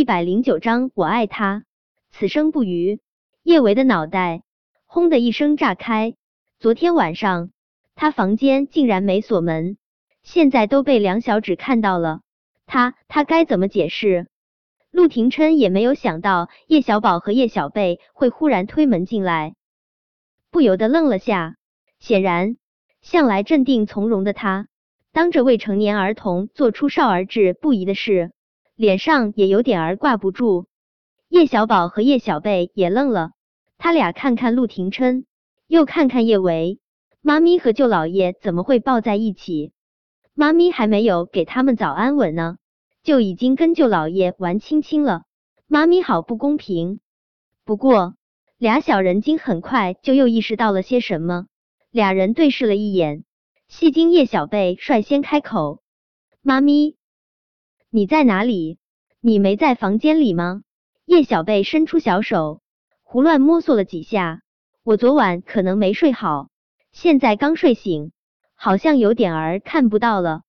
一百零九章，我爱他，此生不渝。叶维的脑袋轰的一声炸开。昨天晚上他房间竟然没锁门，现在都被梁小芷看到了，他他该怎么解释？陆廷琛也没有想到叶小宝和叶小贝会忽然推门进来，不由得愣了下。显然，向来镇定从容的他，当着未成年儿童做出少儿志不宜的事，脸上也有点儿挂不住。叶小宝和叶小贝也愣了，他俩看看陆廷琛。又看看叶维，妈咪和舅姥爷怎么会抱在一起？妈咪还没有给他们早安吻呢，就已经跟舅姥爷玩亲亲了。妈咪好不公平。不过俩小人精很快就又意识到了些什么，俩人对视了一眼。戏精叶小贝率先开口：“妈咪，你在哪里？你没在房间里吗？”叶小贝伸出小手，胡乱摸索了几下。我昨晚可能没睡好，现在刚睡醒，好像有点儿看不到了。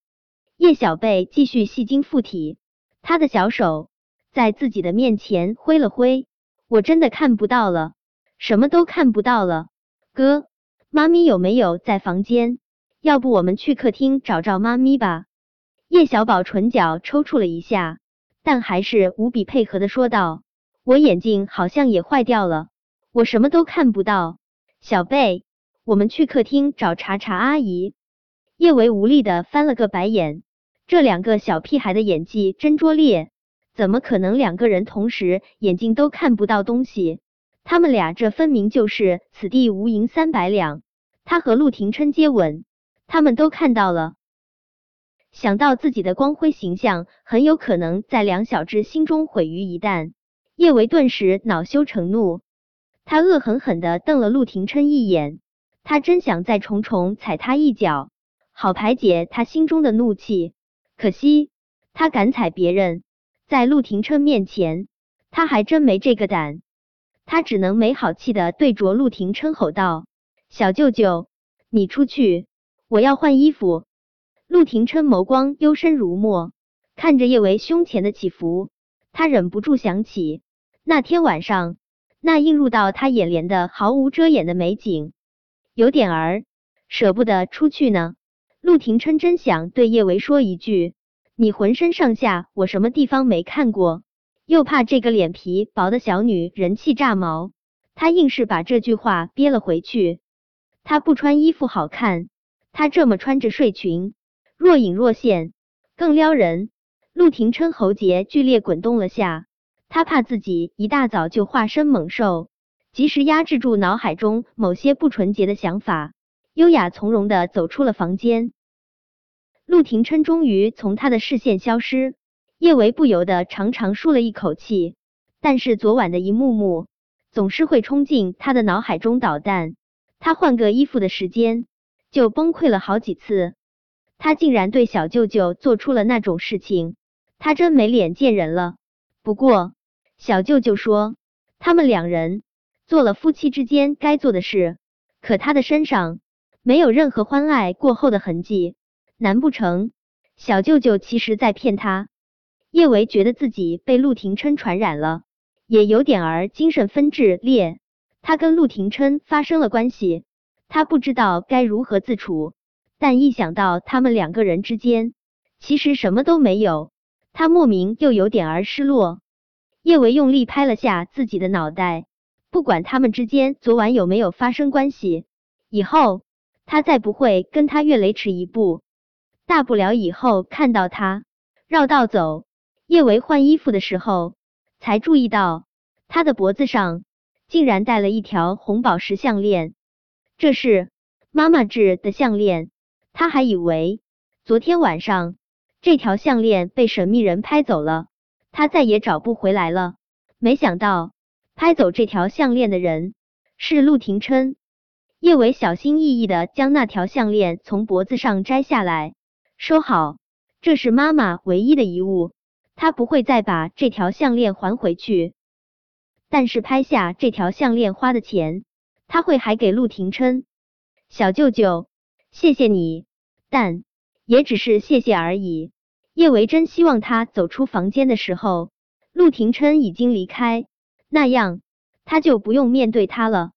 叶小贝继续戏精附体，他的小手在自己的面前挥了挥，我真的看不到了，什么都看不到了。哥，妈咪有没有在房间？要不我们去客厅找找妈咪吧？叶小宝唇角抽搐了一下，但还是无比配合的说道：“我眼睛好像也坏掉了。”我什么都看不到，小贝，我们去客厅找查查阿姨。叶维无力的翻了个白眼，这两个小屁孩的演技真拙劣，怎么可能两个人同时眼睛都看不到东西？他们俩这分明就是此地无银三百两。他和陆廷琛接吻，他们都看到了。想到自己的光辉形象很有可能在梁小芝心中毁于一旦，叶维顿时恼羞成怒。他恶狠狠的瞪了陆廷琛一眼，他真想再重重踩他一脚，好排解他心中的怒气。可惜他敢踩别人，在陆廷琛面前，他还真没这个胆。他只能没好气的对着陆廷琛吼道：“小舅舅，你出去，我要换衣服。”陆廷琛眸光幽深如墨，看着叶维胸前的起伏，他忍不住想起那天晚上。那映入到他眼帘的毫无遮掩的美景，有点儿舍不得出去呢。陆廷琛真想对叶维说一句：“你浑身上下我什么地方没看过？”又怕这个脸皮薄的小女人气炸毛，他硬是把这句话憋了回去。他不穿衣服好看，他这么穿着睡裙，若隐若现，更撩人。陆廷琛喉结剧烈滚动了下。他怕自己一大早就化身猛兽，及时压制住脑海中某些不纯洁的想法，优雅从容的走出了房间。陆廷琛终于从他的视线消失，叶维不由得长长舒了一口气。但是昨晚的一幕幕总是会冲进他的脑海中捣蛋，他换个衣服的时间就崩溃了好几次。他竟然对小舅舅做出了那种事情，他真没脸见人了。不过。小舅舅说，他们两人做了夫妻之间该做的事，可他的身上没有任何欢爱过后的痕迹，难不成小舅舅其实在骗他？叶维觉得自己被陆廷琛传染了，也有点儿精神分治裂。他跟陆廷琛发生了关系，他不知道该如何自处，但一想到他们两个人之间其实什么都没有，他莫名又有点儿失落。叶维用力拍了下自己的脑袋，不管他们之间昨晚有没有发生关系，以后他再不会跟他越雷池一步，大不了以后看到他绕道走。叶维换衣服的时候，才注意到他的脖子上竟然戴了一条红宝石项链，这是妈妈制的项链。他还以为昨天晚上这条项链被神秘人拍走了。他再也找不回来了。没想到拍走这条项链的人是陆廷琛。叶伟小心翼翼的将那条项链从脖子上摘下来，收好。这是妈妈唯一的遗物，他不会再把这条项链还回去。但是拍下这条项链花的钱，他会还给陆廷琛。小舅舅，谢谢你，但也只是谢谢而已。叶维真希望他走出房间的时候，陆廷琛已经离开，那样他就不用面对他了。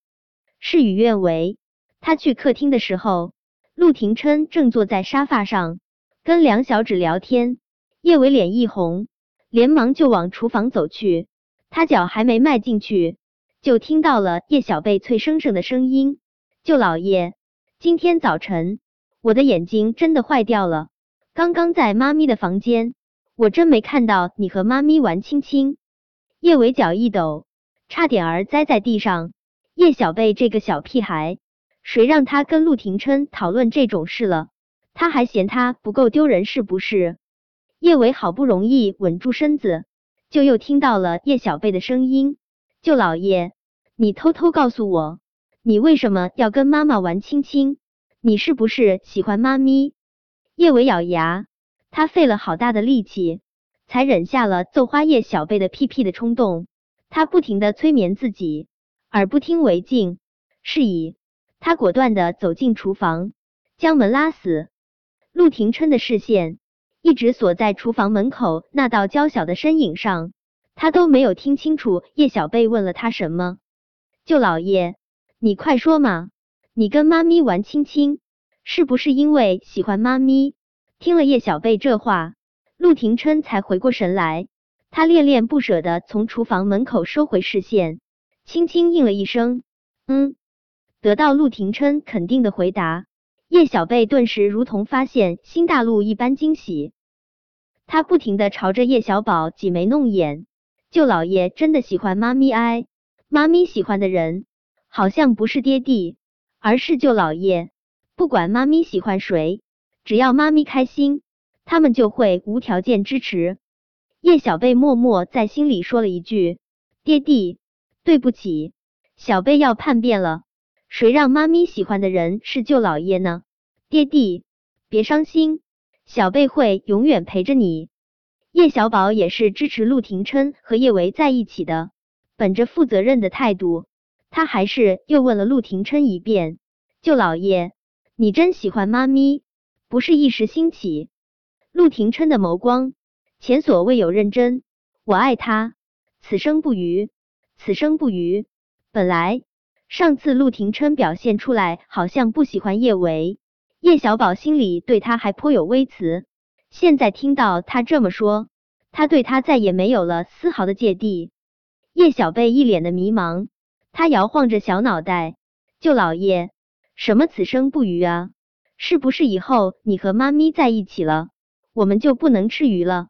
事与愿违，他去客厅的时候，陆廷琛正坐在沙发上跟梁小芷聊天。叶伟脸一红，连忙就往厨房走去。他脚还没迈进去，就听到了叶小贝脆生生的声音：“舅老爷，今天早晨我的眼睛真的坏掉了。刚刚在妈咪的房间，我真没看到你和妈咪玩亲亲。”叶伟脚一抖，差点儿栽在地上。叶小贝这个小屁孩，谁让他跟陆廷琛讨论这种事了？他还嫌他不够丢人是不是？叶伟好不容易稳住身子，就又听到了叶小贝的声音：“舅老爷，你偷偷告诉我，你为什么要跟妈妈玩亲亲？你是不是喜欢妈咪？”叶伟咬牙，他费了好大的力气，才忍下了揍花叶小贝的屁屁的冲动。他不停的催眠自己，耳不听为净。是以，他果断的走进厨房，将门拉死。陆廷琛的视线。一直锁在厨房门口那道娇小的身影上，他都没有听清楚叶小贝问了他什么。舅老爷，你快说嘛，你跟妈咪玩亲亲，是不是因为喜欢妈咪？听了叶小贝这话，陆廷琛才回过神来，他恋恋不舍的从厨房门口收回视线，轻轻应了一声，嗯。得到陆廷琛肯定的回答。叶小贝顿时如同发现新大陆一般惊喜，他不停的朝着叶小宝挤眉弄眼。舅老爷真的喜欢妈咪哎，妈咪喜欢的人好像不是爹地，而是舅老爷。不管妈咪喜欢谁，只要妈咪开心，他们就会无条件支持。叶小贝默默在心里说了一句：“爹地，对不起。”小贝要叛变了。谁让妈咪喜欢的人是舅老爷呢？爹地，别伤心，小贝会永远陪着你。叶小宝也是支持陆廷琛和叶维在一起的，本着负责任的态度，他还是又问了陆廷琛一遍：“舅老爷，你真喜欢妈咪，不是一时兴起？”陆廷琛的眸光前所未有认真，我爱他，此生不渝，此生不渝。本来。上次陆廷琛表现出来好像不喜欢叶维，叶小宝心里对他还颇有微词。现在听到他这么说，他对他再也没有了丝毫的芥蒂。叶小贝一脸的迷茫，他摇晃着小脑袋：“舅老爷，什么此生不渝啊？是不是以后你和妈咪在一起了，我们就不能吃鱼了？”